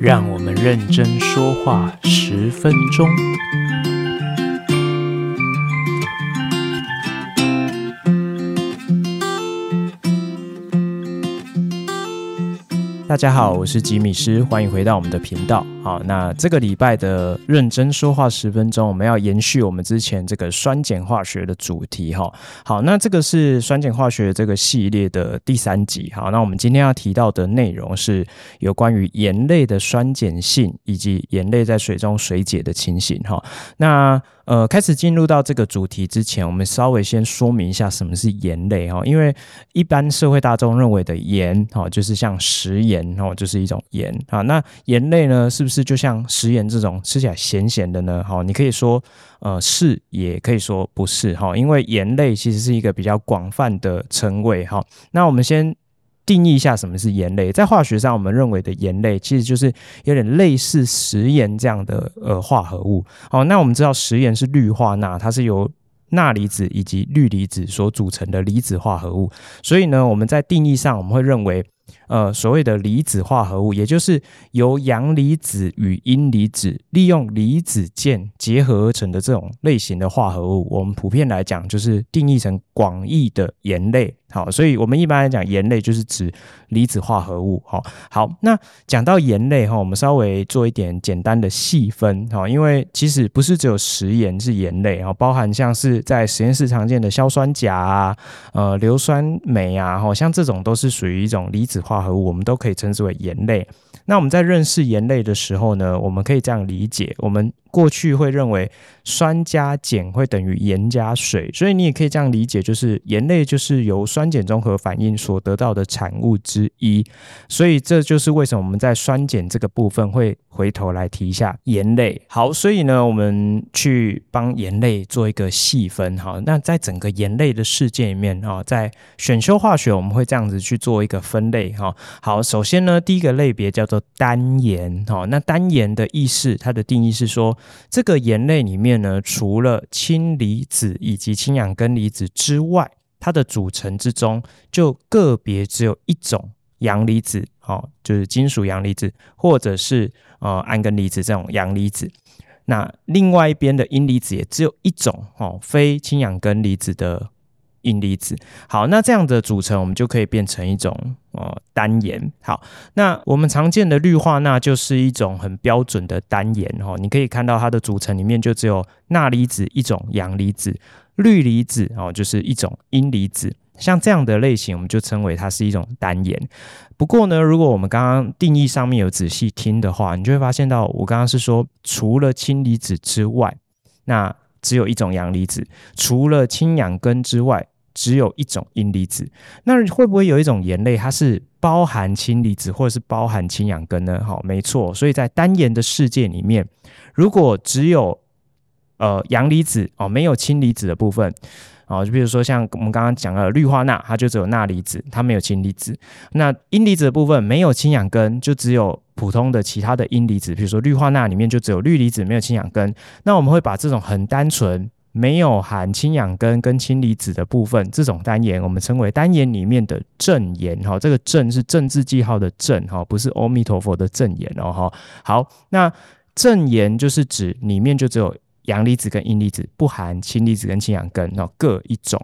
让我们认真说话十分钟。大家好，我是吉米师，欢迎回到我们的频道。好，那这个礼拜的认真说话十分钟，我们要延续我们之前这个酸碱化学的主题哈。好，那这个是酸碱化学这个系列的第三集。好，那我们今天要提到的内容是有关于盐类的酸碱性以及盐类在水中水解的情形哈。那呃，开始进入到这个主题之前，我们稍微先说明一下什么是盐类哈。因为一般社会大众认为的盐哈，就是像食盐哦，就是一种盐啊。那盐类呢，是不是就像食盐这种吃起来咸咸的呢？哈，你可以说呃是，也可以说不是哈。因为盐类其实是一个比较广泛的称谓哈。那我们先。定义一下什么是盐类，在化学上，我们认为的盐类其实就是有点类似食盐这样的呃化合物。好，那我们知道食盐是氯化钠，它是由钠离子以及氯离子所组成的离子化合物。所以呢，我们在定义上，我们会认为。呃，所谓的离子化合物，也就是由阳离子与阴离子利用离子键结合而成的这种类型的化合物，我们普遍来讲就是定义成广义的盐类。好，所以我们一般来讲，盐类就是指离子化合物。好，好，那讲到盐类哈，我们稍微做一点简单的细分哈，因为其实不是只有食盐是盐类啊，包含像是在实验室常见的硝酸钾啊、呃硫酸镁啊，好像这种都是属于一种离子化合物，我们都可以称之为盐类。那我们在认识盐类的时候呢，我们可以这样理解，我们。过去会认为酸加碱会等于盐加水，所以你也可以这样理解，就是盐类就是由酸碱中和反应所得到的产物之一。所以这就是为什么我们在酸碱这个部分会回头来提一下盐类。好，所以呢，我们去帮盐类做一个细分哈。那在整个盐类的世界里面哈，在选修化学我们会这样子去做一个分类哈。好，首先呢，第一个类别叫做单盐哈。那单盐的意思，它的定义是说。这个盐类里面呢，除了氢离子以及氢氧根离子之外，它的组成之中就个别只有一种阳离子，哦，就是金属阳离子，或者是呃氨根离子这种阳离子。那另外一边的阴离子也只有一种，哦，非氢氧根离子的。阴离子，好，那这样的组成，我们就可以变成一种呃单盐。好，那我们常见的氯化钠就是一种很标准的单盐哦。你可以看到它的组成里面就只有钠离子一种阳离子，氯离子哦就是一种阴离子。像这样的类型，我们就称为它是一种单盐。不过呢，如果我们刚刚定义上面有仔细听的话，你就会发现到我刚刚是说除了氢离子之外，那只有一种阳离子，除了氢氧根之外，只有一种阴离子。那会不会有一种盐类，它是包含氢离子或者是包含氢氧根呢？好，没错。所以在单盐的世界里面，如果只有呃阳离子哦，没有氢离子的部分哦，就比如说像我们刚刚讲的氯化钠，它就只有钠离子，它没有氢离子。那阴离子的部分没有氢氧根，就只有。普通的其他的阴离子，比如说氯化钠里面就只有氯离子，没有氢氧根。那我们会把这种很单纯没有含氢氧根跟氢离子的部分，这种单盐，我们称为单盐里面的正盐。哈，这个正是正字记号的正，哈，不是阿弥陀佛的正盐哦。哈，好，那正盐就是指里面就只有阳离子跟阴离子，不含氢离子跟氢氧根，哦，各一种。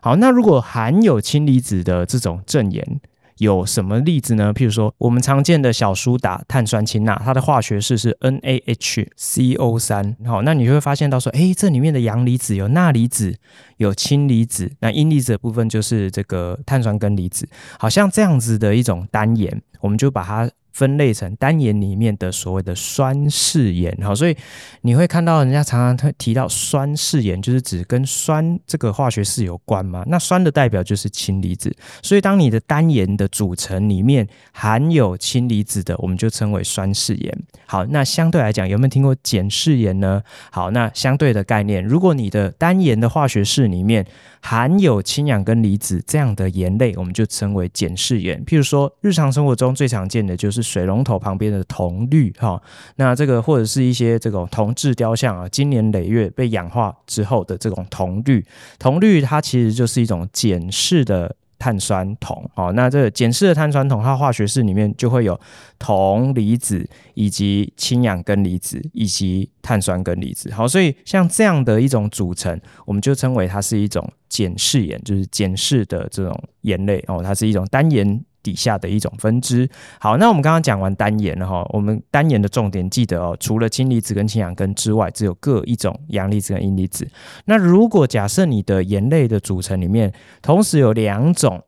好，那如果含有氢离子的这种正盐。有什么例子呢？譬如说，我们常见的小苏打碳酸氢钠，它的化学式是 NaHCO3。好，那你就会发现到说，诶，这里面的阳离子有钠离子，有氢离子，那阴离子的部分就是这个碳酸根离子。好像这样子的一种单盐，我们就把它。分类成单盐里面的所谓的酸式盐，好，所以你会看到人家常常提到酸式盐，就是指跟酸这个化学式有关嘛。那酸的代表就是氢离子，所以当你的单盐的组成里面含有氢离子的，我们就称为酸式盐。好，那相对来讲，有没有听过碱式盐呢？好，那相对的概念，如果你的单盐的化学式里面含有氢氧根离子这样的盐类，我们就称为碱式盐。譬如说，日常生活中最常见的就是。水龙头旁边的铜绿哈，那这个或者是一些这种铜制雕像啊，经年累月被氧化之后的这种铜绿，铜绿它其实就是一种碱式的碳酸铜。哦，那这个碱式的碳酸铜，它化学式里面就会有铜离子，以及氢氧根离子，以及碳酸根离子。好，所以像这样的一种组成，我们就称为它是一种碱式盐，就是碱式的这种盐类哦，它是一种单盐。底下的一种分支。好，那我们刚刚讲完单盐了哈，我们单盐的重点记得哦，除了氢离子跟氢氧根之外，只有各一种阳离子跟阴离子。那如果假设你的盐类的组成里面同时有两种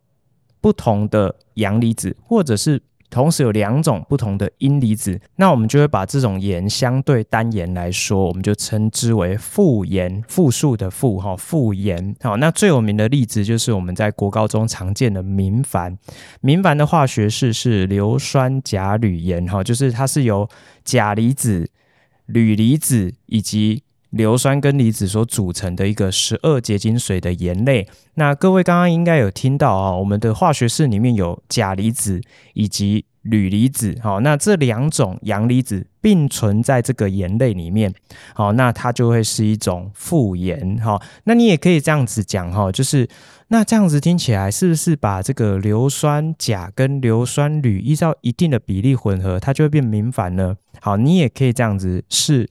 不同的阳离子，或者是同时有两种不同的阴离子，那我们就会把这种盐相对单盐来说，我们就称之为复盐，复数的复哈，复盐。好，那最有名的例子就是我们在国高中常见的明矾，明矾的化学式是硫酸钾铝盐哈，就是它是由钾离子、铝离子以及硫酸根离子所组成的一个十二结晶水的盐类。那各位刚刚应该有听到啊，我们的化学式里面有钾离子以及铝离子。好，那这两种阳离子并存在这个盐类里面。好，那它就会是一种复盐。好，那你也可以这样子讲哈，就是那这样子听起来是不是把这个硫酸钾跟硫酸铝依照一定的比例混合，它就会变明矾呢？好，你也可以这样子试。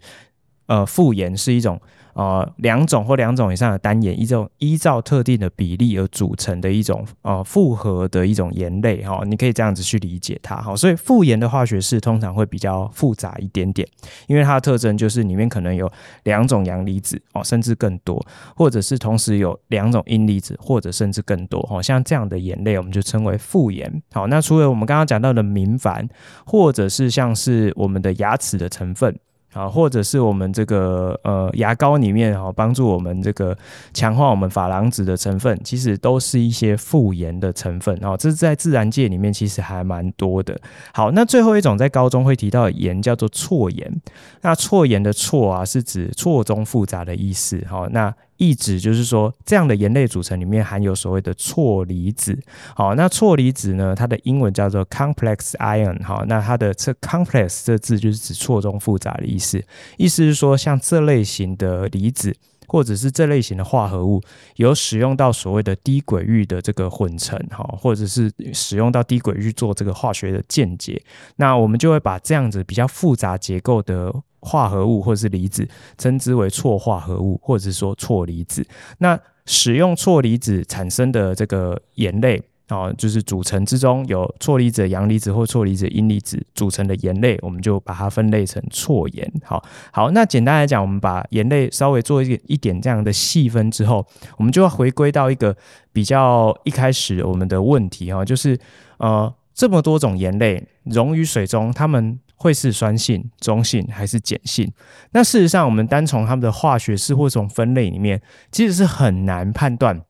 呃，复盐是一种呃两种或两种以上的单盐，一种依照特定的比例而组成的一种呃复合的一种盐类哈、你可以这样子去理解它哈、所以复盐的化学式通常会比较复杂一点点，因为它的特征就是里面可能有两种阳离子哦，甚至更多，或者是同时有两种阴离子，或者甚至更多哦。像这样的盐类，我们就称为复盐。好，那除了我们刚刚讲到的明矾，或者是像是我们的牙齿的成分。啊，或者是我们这个呃牙膏里面哈，帮助我们这个强化我们珐琅质的成分，其实都是一些复盐的成分啊。这是在自然界里面其实还蛮多的。好，那最后一种在高中会提到的盐叫做错盐。那错盐的错啊，是指错综复杂的意思。好，那。意指就是说，这样的盐类组成里面含有所谓的错离子。好，那错离子呢，它的英文叫做 complex ion。好，那它的这 complex 这字就是指错综复杂的意思。意思是说，像这类型的离子。或者是这类型的化合物有使用到所谓的低轨域的这个混成哈，或者是使用到低轨域做这个化学的键结，那我们就会把这样子比较复杂结构的化合物或是离子称之为错化合物，或者是说错离子。那使用错离子产生的这个盐类。哦，就是组成之中有错离子、阳离子或错离子、阴离子组成的盐类，我们就把它分类成错盐。好，好，那简单来讲，我们把盐类稍微做一点一点这样的细分之后，我们就要回归到一个比较一开始我们的问题哈，就是呃这么多种盐类溶于水中，它们会是酸性、中性还是碱性？那事实上，我们单从它们的化学式或从分类里面，其实是很难判断。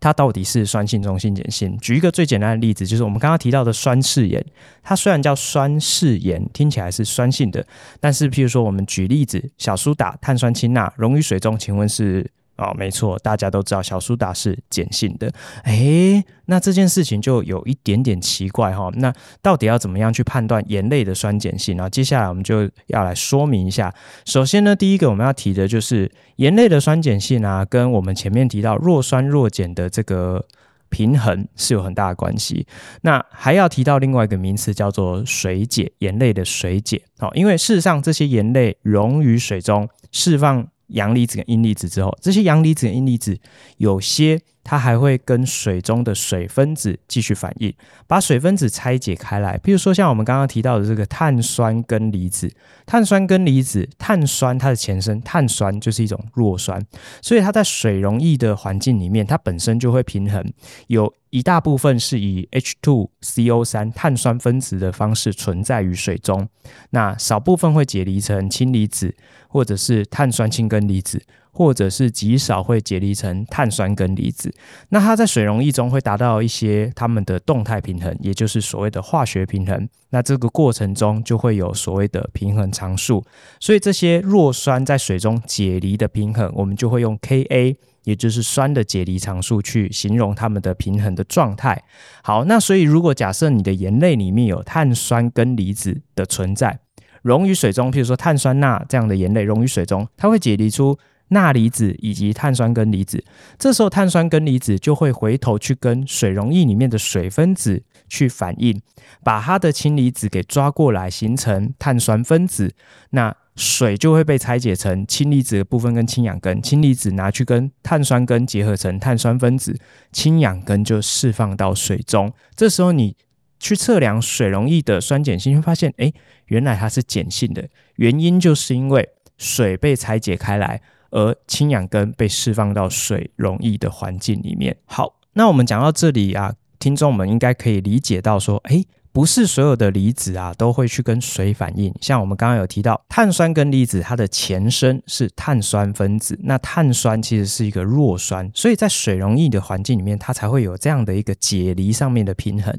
它到底是酸性、中性、碱性？举一个最简单的例子，就是我们刚刚提到的酸式盐，它虽然叫酸式盐，听起来是酸性的，但是譬如说我们举例子，小苏打、碳酸氢钠溶于水中，请问是？哦，没错，大家都知道小苏打是碱性的。诶，那这件事情就有一点点奇怪哈。那到底要怎么样去判断盐类的酸碱性？然后接下来我们就要来说明一下。首先呢，第一个我们要提的就是盐类的酸碱性啊，跟我们前面提到弱酸弱碱的这个平衡是有很大的关系。那还要提到另外一个名词叫做水解，盐类的水解。好，因为事实上这些盐类溶于水中释放。阳离子跟阴离子之后，这些阳离子跟阴离子有些它还会跟水中的水分子继续反应，把水分子拆解开来。比如说像我们刚刚提到的这个碳酸根离子，碳酸根离子，碳酸它的前身碳酸就是一种弱酸，所以它在水溶液的环境里面，它本身就会平衡，有一大部分是以 H2CO3 碳酸分子的方式存在于水中，那少部分会解离成氢离子。或者是碳酸氢根离子，或者是极少会解离成碳酸根离子。那它在水溶液中会达到一些它们的动态平衡，也就是所谓的化学平衡。那这个过程中就会有所谓的平衡常数。所以这些弱酸在水中解离的平衡，我们就会用 Ka，也就是酸的解离常数去形容它们的平衡的状态。好，那所以如果假设你的盐类里面有碳酸根离子的存在。溶于水中，譬如说碳酸钠这样的盐类溶于水中，它会解离出钠离子以及碳酸根离子。这时候碳酸根离子就会回头去跟水溶液里面的水分子去反应，把它的氢离子给抓过来，形成碳酸分子。那水就会被拆解成氢离子的部分跟氢氧根，氢离子拿去跟碳酸根结合成碳酸分子，氢氧根就释放到水中。这时候你去测量水溶液的酸碱性，会发现，哎，原来它是碱性的。原因就是因为水被拆解开来，而氢氧根被释放到水溶液的环境里面。好，那我们讲到这里啊，听众们应该可以理解到说，哎。不是所有的离子啊都会去跟水反应，像我们刚刚有提到碳酸根离子，它的前身是碳酸分子，那碳酸其实是一个弱酸，所以在水溶液的环境里面，它才会有这样的一个解离上面的平衡。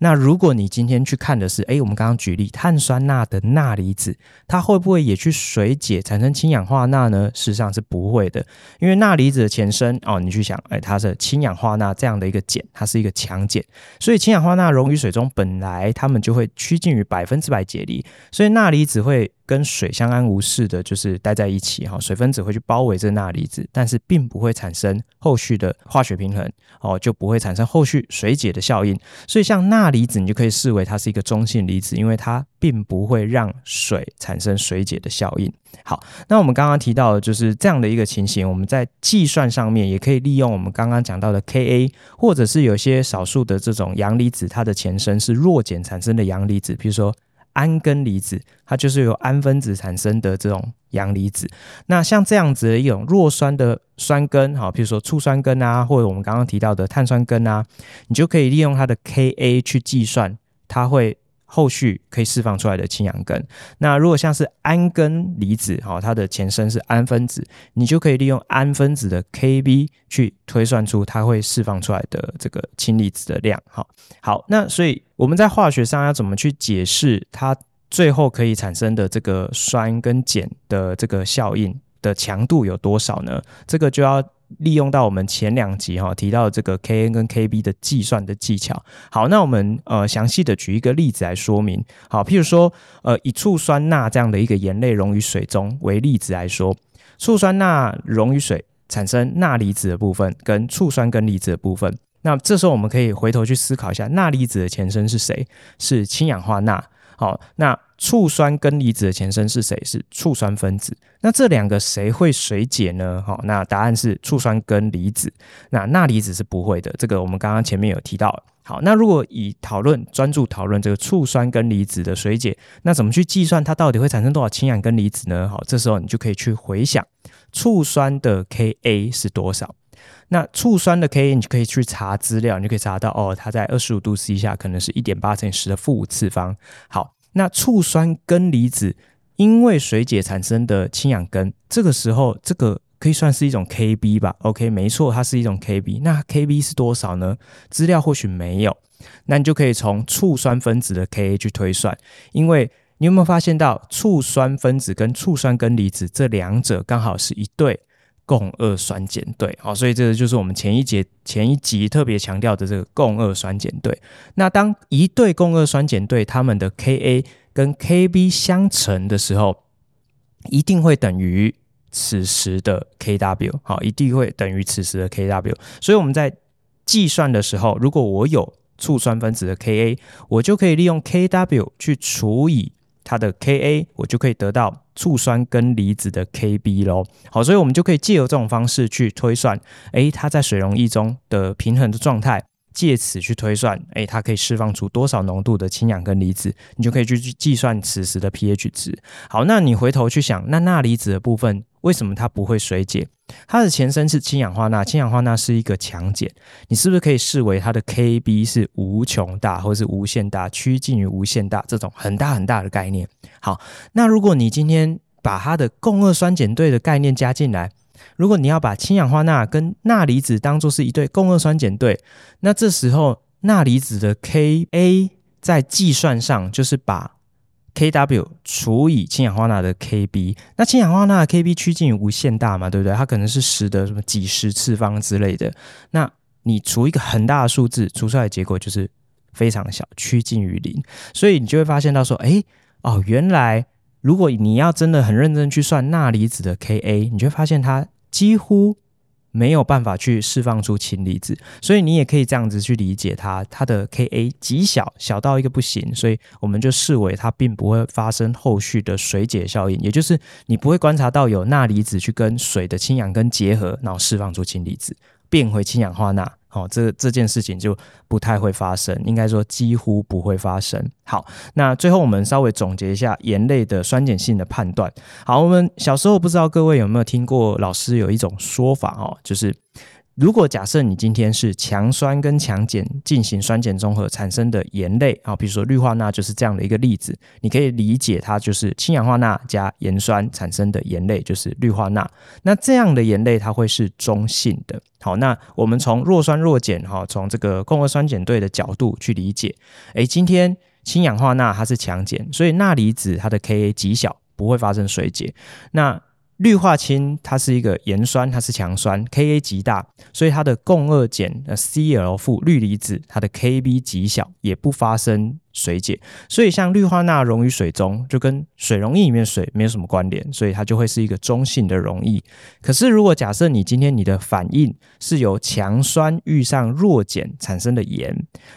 那如果你今天去看的是，哎，我们刚刚举例碳酸钠的钠离子，它会不会也去水解产生氢氧化钠呢？事实上是不会的，因为钠离子的前身哦，你去想，哎，它是氢氧化钠这样的一个碱，它是一个强碱，所以氢氧化钠溶于水中本来。来，他们就会趋近于百分之百解离，所以钠离子会跟水相安无事的，就是待在一起哈。水分子会去包围这钠离子，但是并不会产生后续的化学平衡哦，就不会产生后续水解的效应。所以像钠离子，你就可以视为它是一个中性离子，因为它并不会让水产生水解的效应。好，那我们刚刚提到的就是这样的一个情形，我们在计算上面也可以利用我们刚刚讲到的 Ka，或者是有些少数的这种阳离子，它的前身是弱碱产生的阳离子，比如说。铵根离子，它就是由銨分子产生的这种阳离子。那像这样子的一种弱酸的酸根，好，比如说醋酸根啊，或者我们刚刚提到的碳酸根啊，你就可以利用它的 Ka 去计算，它会。后续可以释放出来的氢氧根。那如果像是銨根离子，哈，它的前身是銨分子，你就可以利用銨分子的 Kb 去推算出它会释放出来的这个氢离子的量。哈，好，那所以我们在化学上要怎么去解释它最后可以产生的这个酸跟碱的这个效应的强度有多少呢？这个就要。利用到我们前两集哈提到这个 Kn 跟 Kb 的计算的技巧。好，那我们呃详细的举一个例子来说明。好，譬如说呃以醋酸钠这样的一个盐类溶于水中为例子来说，醋酸钠溶于水产生钠离子的部分跟醋酸根离子的部分。那这时候我们可以回头去思考一下，钠离子的前身是谁？是氢氧化钠。好，那醋酸根离子的前身是谁？是醋酸分子。那这两个谁会水解呢？好，那答案是醋酸根离子。那钠离子是不会的。这个我们刚刚前面有提到。好，那如果以讨论专注讨论这个醋酸根离子的水解，那怎么去计算它到底会产生多少氢氧根离子呢？好，这时候你就可以去回想醋酸的 Ka 是多少。那醋酸的 Ka 你就可以去查资料，你就可以查到哦，它在二十五度 C 下可能是一点八乘以十的负五次方。好，那醋酸根离子因为水解产生的氢氧根，这个时候这个可以算是一种 Kb 吧？OK，没错，它是一种 Kb。那 Kb 是多少呢？资料或许没有，那你就可以从醋酸分子的 Ka 去推算，因为你有没有发现到醋酸分子跟醋酸根离子这两者刚好是一对。共二酸碱对，好，所以这个就是我们前一节前一集特别强调的这个共二酸碱对。那当一对共二酸碱对它们的 Ka 跟 Kb 相乘的时候，一定会等于此时的 Kw，好，一定会等于此时的 Kw。所以我们在计算的时候，如果我有醋酸分子的 Ka，我就可以利用 Kw 去除以它的 Ka，我就可以得到。醋酸根离子的 Kb 喽，好，所以我们就可以借由这种方式去推算，诶，它在水溶液中的平衡的状态，借此去推算，诶，它可以释放出多少浓度的氢氧根离子，你就可以去去计算此时的 pH 值。好，那你回头去想，那钠离子的部分为什么它不会水解？它的前身是氢氧化钠，氢氧化钠是一个强碱，你是不是可以视为它的 Kb 是无穷大，或是无限大，趋近于无限大这种很大很大的概念？好，那如果你今天把它的共轭酸碱对的概念加进来，如果你要把氢氧化钠跟钠离子当做是一对共二酸碱对，那这时候钠离子的 Ka 在计算上就是把 Kw 除以氢氧化钠的 Kb，那氢氧化钠的 Kb 趋近于无限大嘛，对不对？它可能是十的什么几十次方之类的。那你除一个很大的数字，除出来的结果就是非常小，趋近于零。所以你就会发现到说，哎，哦，原来如果你要真的很认真去算钠离子的 Ka，你就会发现它几乎没有办法去释放出氢离子，所以你也可以这样子去理解它，它的 Ka 极小，小到一个不行，所以我们就视为它并不会发生后续的水解效应，也就是你不会观察到有钠离子去跟水的氢氧根结合，然后释放出氢离子，变回氢氧化钠。哦，这这件事情就不太会发生，应该说几乎不会发生。好，那最后我们稍微总结一下盐类的酸碱性的判断。好，我们小时候不知道各位有没有听过老师有一种说法哦，就是。如果假设你今天是强酸跟强碱进行酸碱中和产生的盐类啊，比如说氯化钠就是这样的一个例子，你可以理解它就是氢氧化钠加盐酸产生的盐类，就是氯化钠。那这样的盐类它会是中性的。好，那我们从弱酸弱碱哈，从这个共轭酸碱对的角度去理解，诶，今天氢氧化钠它是强碱，所以钠离子它的 Ka 极小，不会发生水解。那氯化氢它是一个盐酸，它是强酸，Ka 极大，所以它的共二碱呃 Cl 负氯离子，它的 Kb 极小，也不发生水解。所以像氯化钠溶于水中，就跟水溶液里面水没有什么关联，所以它就会是一个中性的溶液。可是如果假设你今天你的反应是由强酸遇上弱碱产生的盐，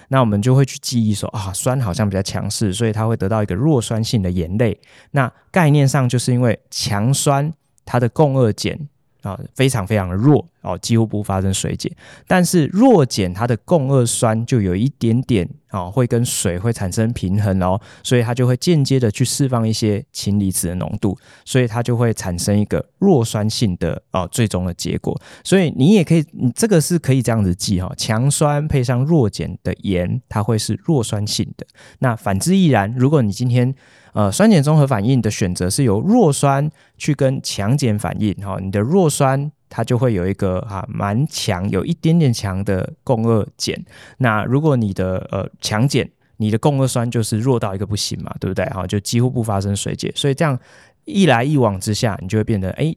那我们就会去记忆说啊，酸好像比较强势，所以它会得到一个弱酸性的盐类。那概念上就是因为强酸。它的共二碱啊非常非常的弱。哦，几乎不发生水解。但是弱碱它的共二酸就有一点点啊，会跟水会产生平衡哦，所以它就会间接的去释放一些氢离子的浓度，所以它就会产生一个弱酸性的哦最终的结果。所以你也可以，你这个是可以这样子记哈，强酸配上弱碱的盐，它会是弱酸性的。那反之亦然，如果你今天呃，酸碱中和反应的选择是由弱酸去跟强碱反应，哈，你的弱酸它就会有一个啊蛮强，有一点点强的共轭碱。那如果你的呃强碱，你的共轭酸就是弱到一个不行嘛，对不对？哈，就几乎不发生水解。所以这样一来一往之下，你就会变得哎，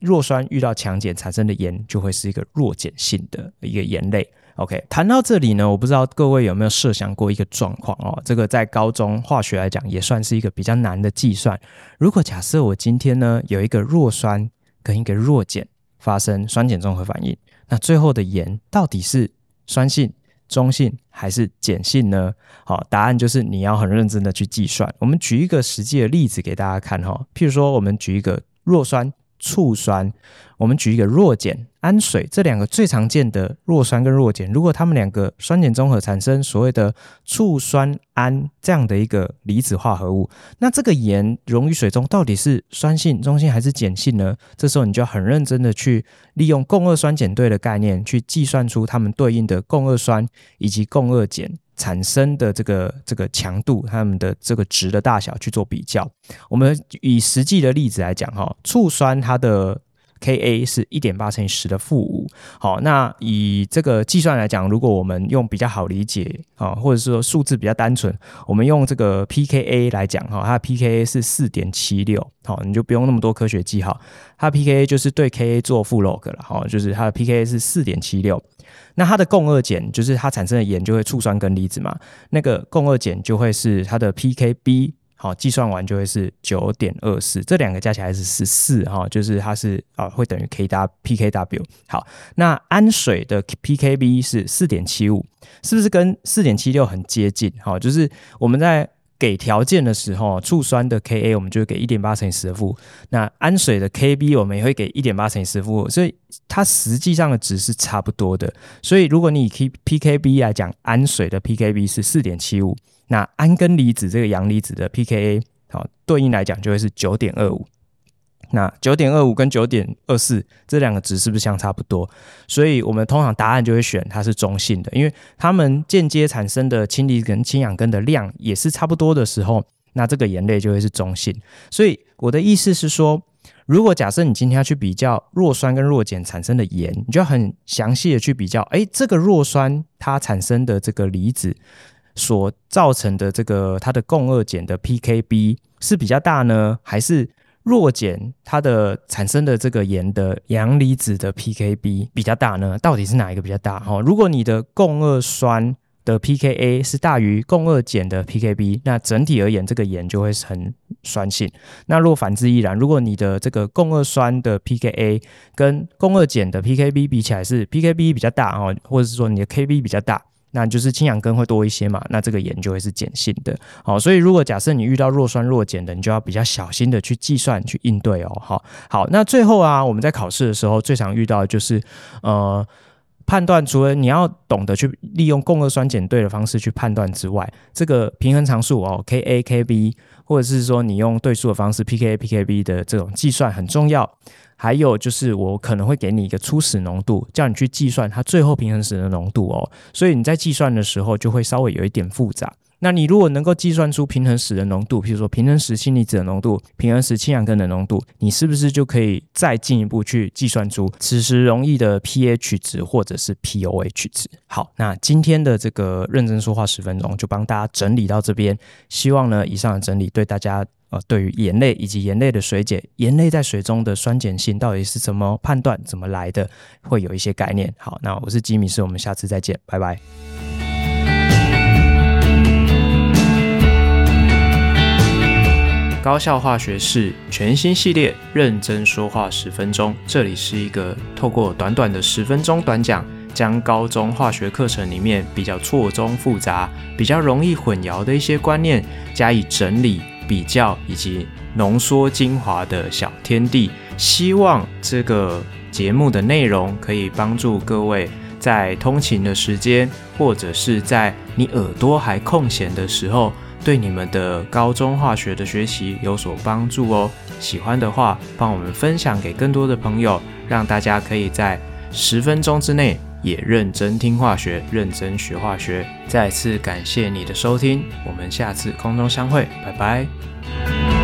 弱酸遇到强碱产生的盐就会是一个弱碱性的一个盐类。OK，谈到这里呢，我不知道各位有没有设想过一个状况哦，这个在高中化学来讲也算是一个比较难的计算。如果假设我今天呢有一个弱酸跟一个弱碱发生酸碱中和反应，那最后的盐到底是酸性、中性还是碱性呢？好，答案就是你要很认真的去计算。我们举一个实际的例子给大家看哈，譬如说我们举一个弱酸。醋酸，我们举一个弱碱氨水，这两个最常见的弱酸跟弱碱，如果它们两个酸碱中和产生所谓的醋酸铵这样的一个离子化合物，那这个盐溶于水中到底是酸性、中性还是碱性呢？这时候你就很认真的去利用共轭酸碱对的概念去计算出它们对应的共二酸以及共二碱。产生的这个这个强度，它们的这个值的大小去做比较。我们以实际的例子来讲，哈，醋酸它的 Ka 是一点八乘以十的负五。好，那以这个计算来讲，如果我们用比较好理解啊，或者说数字比较单纯，我们用这个 pKa 来讲，哈，它的 pKa 是四点七六。好，你就不用那么多科学记号，它 pKa 就是对 Ka 做负 log 了，哈，就是它的 pKa 是四点七六。那它的共二碱就是它产生的盐就会醋酸根离子嘛，那个共二碱就会是它的 pKb，好，计算完就会是九点二四，这两个加起来是十四哈，就是它是啊会等于 Kw pKw。好，那氨水的 pKb 是四点七五，是不是跟四点七六很接近？好，就是我们在。给条件的时候，醋酸的 Ka 我们就会给一点八乘以十的负，那氨水的 Kb 我们也会给一点八乘以十的负，所以它实际上的值是差不多的。所以如果你以 pKb 来讲，氨水的 pKb 是四点七五，那氨根离子这个阳离子的 pKa 好，对应来讲就会是九点二五。那九点二五跟九点二四这两个值是不是相差不多？所以我们通常答案就会选它是中性的，因为它们间接产生的氢离子跟氢氧根的量也是差不多的时候，那这个盐类就会是中性。所以我的意思是说，如果假设你今天要去比较弱酸跟弱碱产生的盐，你就要很详细的去比较，哎，这个弱酸它产生的这个离子所造成的这个它的共二碱的 pKb 是比较大呢，还是？弱碱它的产生的这个盐的阳离子的 pKb 比较大呢？到底是哪一个比较大？哈，如果你的共二酸的 pKa 是大于共二碱的 pKb，那整体而言这个盐就会很酸性。那若反之亦然，如果你的这个共二酸的 pKa 跟共二碱的 pKb 比起来是 pKb 比较大哦，或者是说你的 Kb 比较大。那就是氢氧根会多一些嘛，那这个盐就会是碱性的。好，所以如果假设你遇到弱酸弱碱的，你就要比较小心的去计算去应对哦。好，好，那最后啊，我们在考试的时候最常遇到的就是呃判断，除了你要懂得去利用共轭酸碱对的方式去判断之外，这个平衡常数哦，Ka Kb，或者是说你用对数的方式 pKa pKb 的这种计算很重要。还有就是，我可能会给你一个初始浓度，叫你去计算它最后平衡时的浓度哦。所以你在计算的时候就会稍微有一点复杂。那你如果能够计算出平衡时的浓度，譬如说平衡时氢离子的浓度、平衡时氢氧根的浓度，你是不是就可以再进一步去计算出此时溶液的 pH 值或者是 pOH 值？好，那今天的这个认真说话十分钟就帮大家整理到这边。希望呢，以上的整理对大家。呃，对于盐类以及盐类的水解，盐类在水中的酸碱性到底是怎么判断、怎么来的，会有一些概念。好，那我是吉米师，我们下次再见，拜拜。高效化学式全新系列，认真说话十分钟。这里是一个透过短短的十分钟短讲，将高中化学课程里面比较错综复杂、比较容易混淆的一些观念加以整理。比较以及浓缩精华的小天地，希望这个节目的内容可以帮助各位在通勤的时间，或者是在你耳朵还空闲的时候，对你们的高中化学的学习有所帮助哦。喜欢的话，帮我们分享给更多的朋友，让大家可以在十分钟之内也认真听化学，认真学化学。再次感谢你的收听，我们下次空中相会，拜拜。